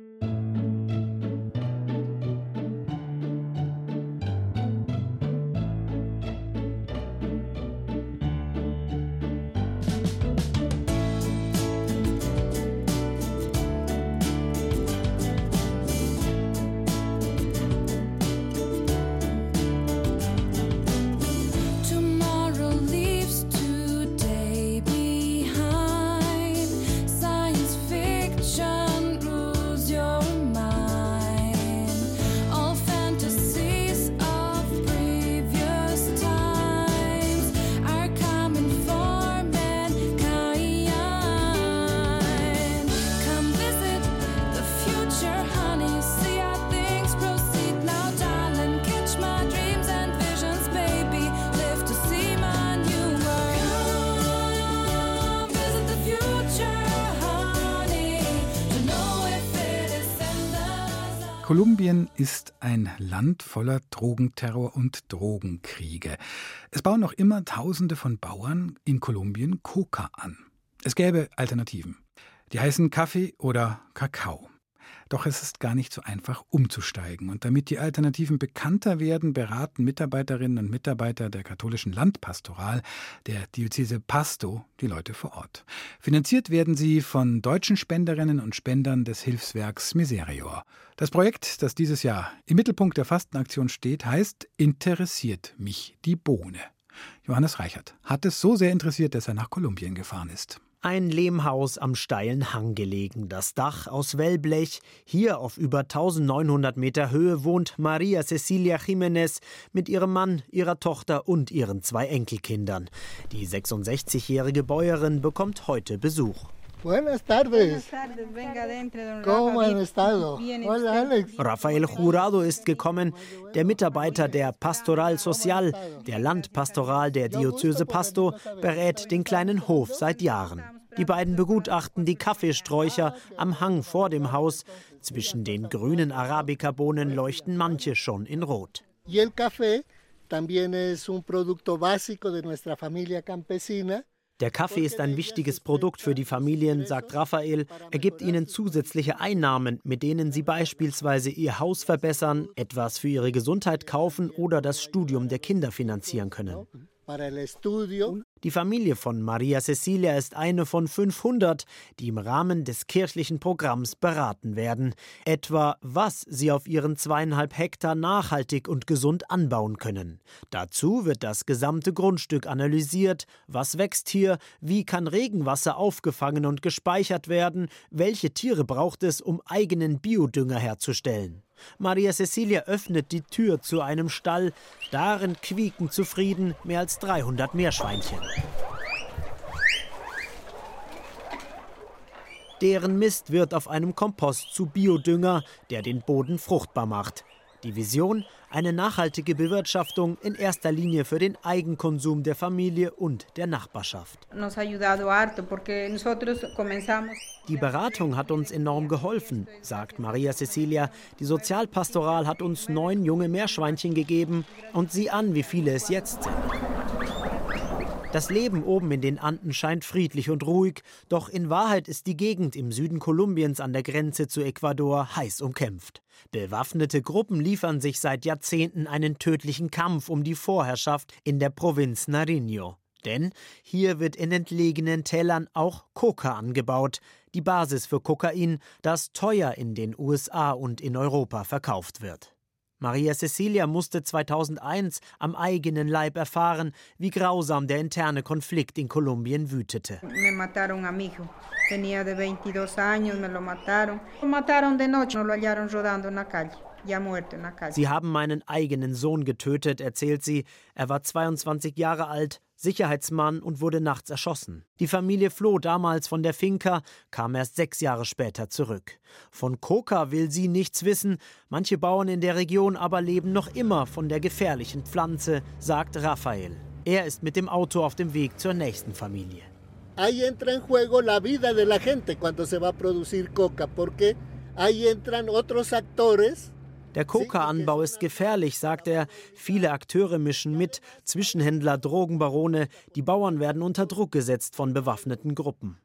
Land voller Drogenterror und Drogenkriege. Es bauen noch immer Tausende von Bauern in Kolumbien Coca an. Es gäbe Alternativen. Die heißen Kaffee oder Kakao. Doch es ist gar nicht so einfach umzusteigen. Und damit die Alternativen bekannter werden, beraten Mitarbeiterinnen und Mitarbeiter der katholischen Landpastoral der Diözese Pasto die Leute vor Ort. Finanziert werden sie von deutschen Spenderinnen und Spendern des Hilfswerks Miserior. Das Projekt, das dieses Jahr im Mittelpunkt der Fastenaktion steht, heißt Interessiert mich die Bohne. Johannes Reichert hat es so sehr interessiert, dass er nach Kolumbien gefahren ist. Ein Lehmhaus am steilen Hang gelegen, das Dach aus Wellblech. Hier auf über 1900 Meter Höhe wohnt Maria Cecilia Jiménez mit ihrem Mann, ihrer Tochter und ihren zwei Enkelkindern. Die 66-jährige Bäuerin bekommt heute Besuch. Buenas tardes. ¿Cómo han estado? Hola, Alex. Rafael Jurado ist gekommen, der Mitarbeiter der Pastoral Social, der Landpastoral der Diözese Pasto, berät den kleinen Hof seit Jahren. Die beiden begutachten die Kaffeesträucher am Hang vor dem Haus. Zwischen den grünen Arabica-Bohnen leuchten manche schon in Rot. Y el café también es un producto básico de nuestra familia campesina. Der Kaffee ist ein wichtiges Produkt für die Familien, sagt Raphael. Er gibt ihnen zusätzliche Einnahmen, mit denen sie beispielsweise ihr Haus verbessern, etwas für ihre Gesundheit kaufen oder das Studium der Kinder finanzieren können. Die Familie von Maria Cecilia ist eine von 500, die im Rahmen des kirchlichen Programms beraten werden. Etwa, was sie auf ihren zweieinhalb Hektar nachhaltig und gesund anbauen können. Dazu wird das gesamte Grundstück analysiert. Was wächst hier? Wie kann Regenwasser aufgefangen und gespeichert werden? Welche Tiere braucht es, um eigenen Biodünger herzustellen? Maria Cecilia öffnet die Tür zu einem Stall. Darin quieken zufrieden mehr als 300 Meerschweinchen. Deren Mist wird auf einem Kompost zu Biodünger, der den Boden fruchtbar macht. Die Vision, eine nachhaltige Bewirtschaftung in erster Linie für den Eigenkonsum der Familie und der Nachbarschaft. Die Beratung hat uns enorm geholfen, sagt Maria Cecilia. Die Sozialpastoral hat uns neun junge Meerschweinchen gegeben und sieh an, wie viele es jetzt sind. Das Leben oben in den Anden scheint friedlich und ruhig, doch in Wahrheit ist die Gegend im Süden Kolumbiens an der Grenze zu Ecuador heiß umkämpft. Bewaffnete Gruppen liefern sich seit Jahrzehnten einen tödlichen Kampf um die Vorherrschaft in der Provinz Nariño. Denn hier wird in entlegenen Tälern auch Coca angebaut, die Basis für Kokain, das teuer in den USA und in Europa verkauft wird. Maria Cecilia musste 2001 am eigenen Leib erfahren, wie grausam der interne Konflikt in Kolumbien wütete. Sie haben meinen eigenen Sohn getötet, erzählt sie. Er war 22 Jahre alt, Sicherheitsmann und wurde nachts erschossen. Die Familie floh damals von der Finca, kam erst sechs Jahre später zurück. Von Coca will sie nichts wissen, manche Bauern in der Region aber leben noch immer von der gefährlichen Pflanze, sagt Raphael. Er ist mit dem Auto auf dem Weg zur nächsten Familie. Ahí entra en juego la vida de la gente cuando se va a producir coca, porque ahí entran otros actores der Coca-Anbau ist gefährlich, sagt er. Viele Akteure mischen mit, Zwischenhändler, Drogenbarone. Die Bauern werden unter Druck gesetzt von bewaffneten Gruppen.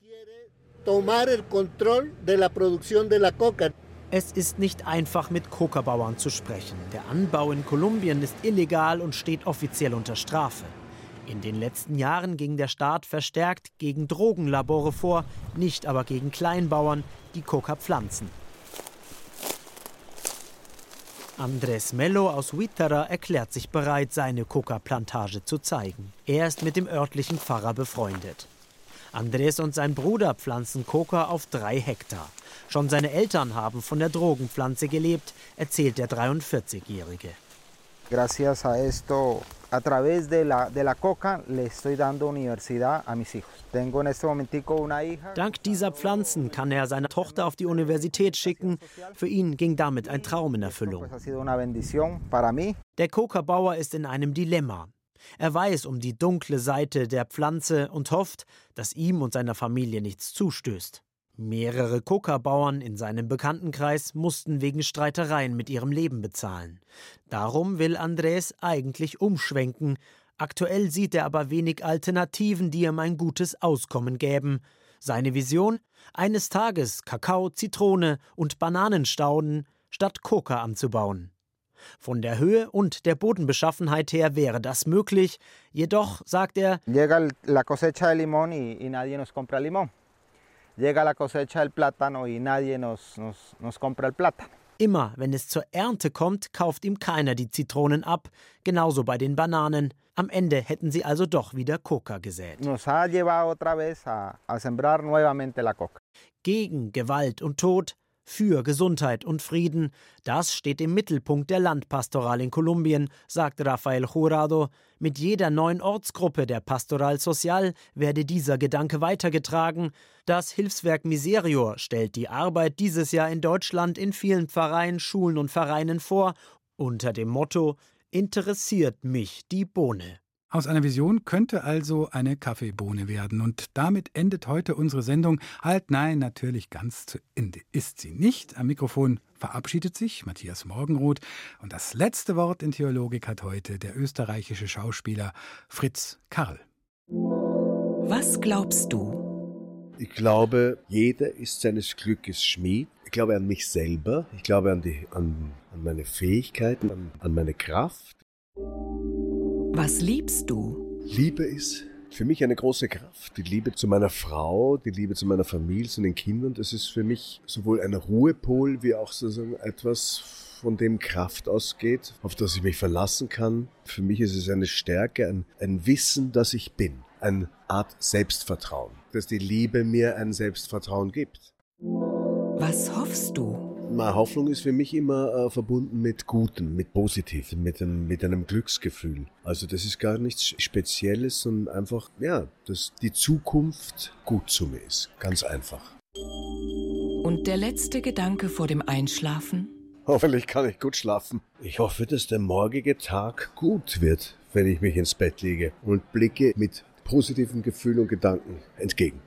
Es ist nicht einfach, mit Coca-Bauern zu sprechen. Der Anbau in Kolumbien ist illegal und steht offiziell unter Strafe. In den letzten Jahren ging der Staat verstärkt gegen Drogenlabore vor, nicht aber gegen Kleinbauern, die Coca pflanzen. Andres Mello aus Huitara erklärt sich bereit, seine Coca-Plantage zu zeigen. Er ist mit dem örtlichen Pfarrer befreundet. Andres und sein Bruder pflanzen Coca auf drei Hektar. Schon seine Eltern haben von der Drogenpflanze gelebt, erzählt der 43-Jährige. Gracias a esto, a través de la, de la coca, le estoy dando universidad a mis hijos. Tengo en este momentico una hija. Dank dieser Pflanzen kann er seine Tochter auf die Universität schicken. Für ihn ging damit ein Traum in Erfüllung. Der Coca-Bauer ist in einem Dilemma. Er weiß um die dunkle Seite der Pflanze und hofft, dass ihm und seiner Familie nichts zustößt. Mehrere Coca-Bauern in seinem Bekanntenkreis mussten wegen Streitereien mit ihrem Leben bezahlen. Darum will Andres eigentlich umschwenken. Aktuell sieht er aber wenig Alternativen, die ihm ein gutes Auskommen gäben. Seine Vision? Eines Tages Kakao, Zitrone und Bananenstauden statt Coca anzubauen. Von der Höhe und der Bodenbeschaffenheit her wäre das möglich, jedoch, sagt er, Llega la cosecha del plátano y nadie nos, nos, nos compra el plátano. Immer, wenn es zur Ernte kommt, kauft ihm keiner die Zitronen ab, genauso bei den Bananen. Am Ende hätten sie also doch wieder Coca gesät. Nos ha llevado otra vez a, a sembrar nuevamente la coca. Gegen Gewalt und Tod, für Gesundheit und Frieden, das steht im Mittelpunkt der Landpastoral in Kolumbien, sagt Rafael Jurado. Mit jeder neuen Ortsgruppe der Pastoral Social werde dieser Gedanke weitergetragen. Das Hilfswerk Miserior stellt die Arbeit dieses Jahr in Deutschland in vielen Pfarreien, Schulen und Vereinen vor, unter dem Motto Interessiert mich die Bohne. Aus einer Vision könnte also eine Kaffeebohne werden. Und damit endet heute unsere Sendung. Halt, nein, natürlich ganz zu Ende ist sie nicht. Am Mikrofon verabschiedet sich Matthias Morgenroth. Und das letzte Wort in Theologik hat heute der österreichische Schauspieler Fritz Karl. Was glaubst du? Ich glaube, jeder ist seines Glückes Schmied. Ich glaube an mich selber. Ich glaube an, die, an, an meine Fähigkeiten, an, an meine Kraft. Was liebst du? Liebe ist für mich eine große Kraft. Die Liebe zu meiner Frau, die Liebe zu meiner Familie, zu den Kindern, das ist für mich sowohl ein Ruhepol wie auch sozusagen etwas, von dem Kraft ausgeht, auf das ich mich verlassen kann. Für mich ist es eine Stärke, ein, ein Wissen, dass ich bin, eine Art Selbstvertrauen, dass die Liebe mir ein Selbstvertrauen gibt. Was hoffst du? Meine Hoffnung ist für mich immer äh, verbunden mit Gutem, mit Positivem, mit einem, mit einem Glücksgefühl. Also das ist gar nichts Spezielles, sondern einfach, ja, dass die Zukunft gut zu mir ist. Ganz einfach. Und der letzte Gedanke vor dem Einschlafen? Hoffentlich kann ich gut schlafen. Ich hoffe, dass der morgige Tag gut wird, wenn ich mich ins Bett lege und blicke mit positiven Gefühlen und Gedanken entgegen.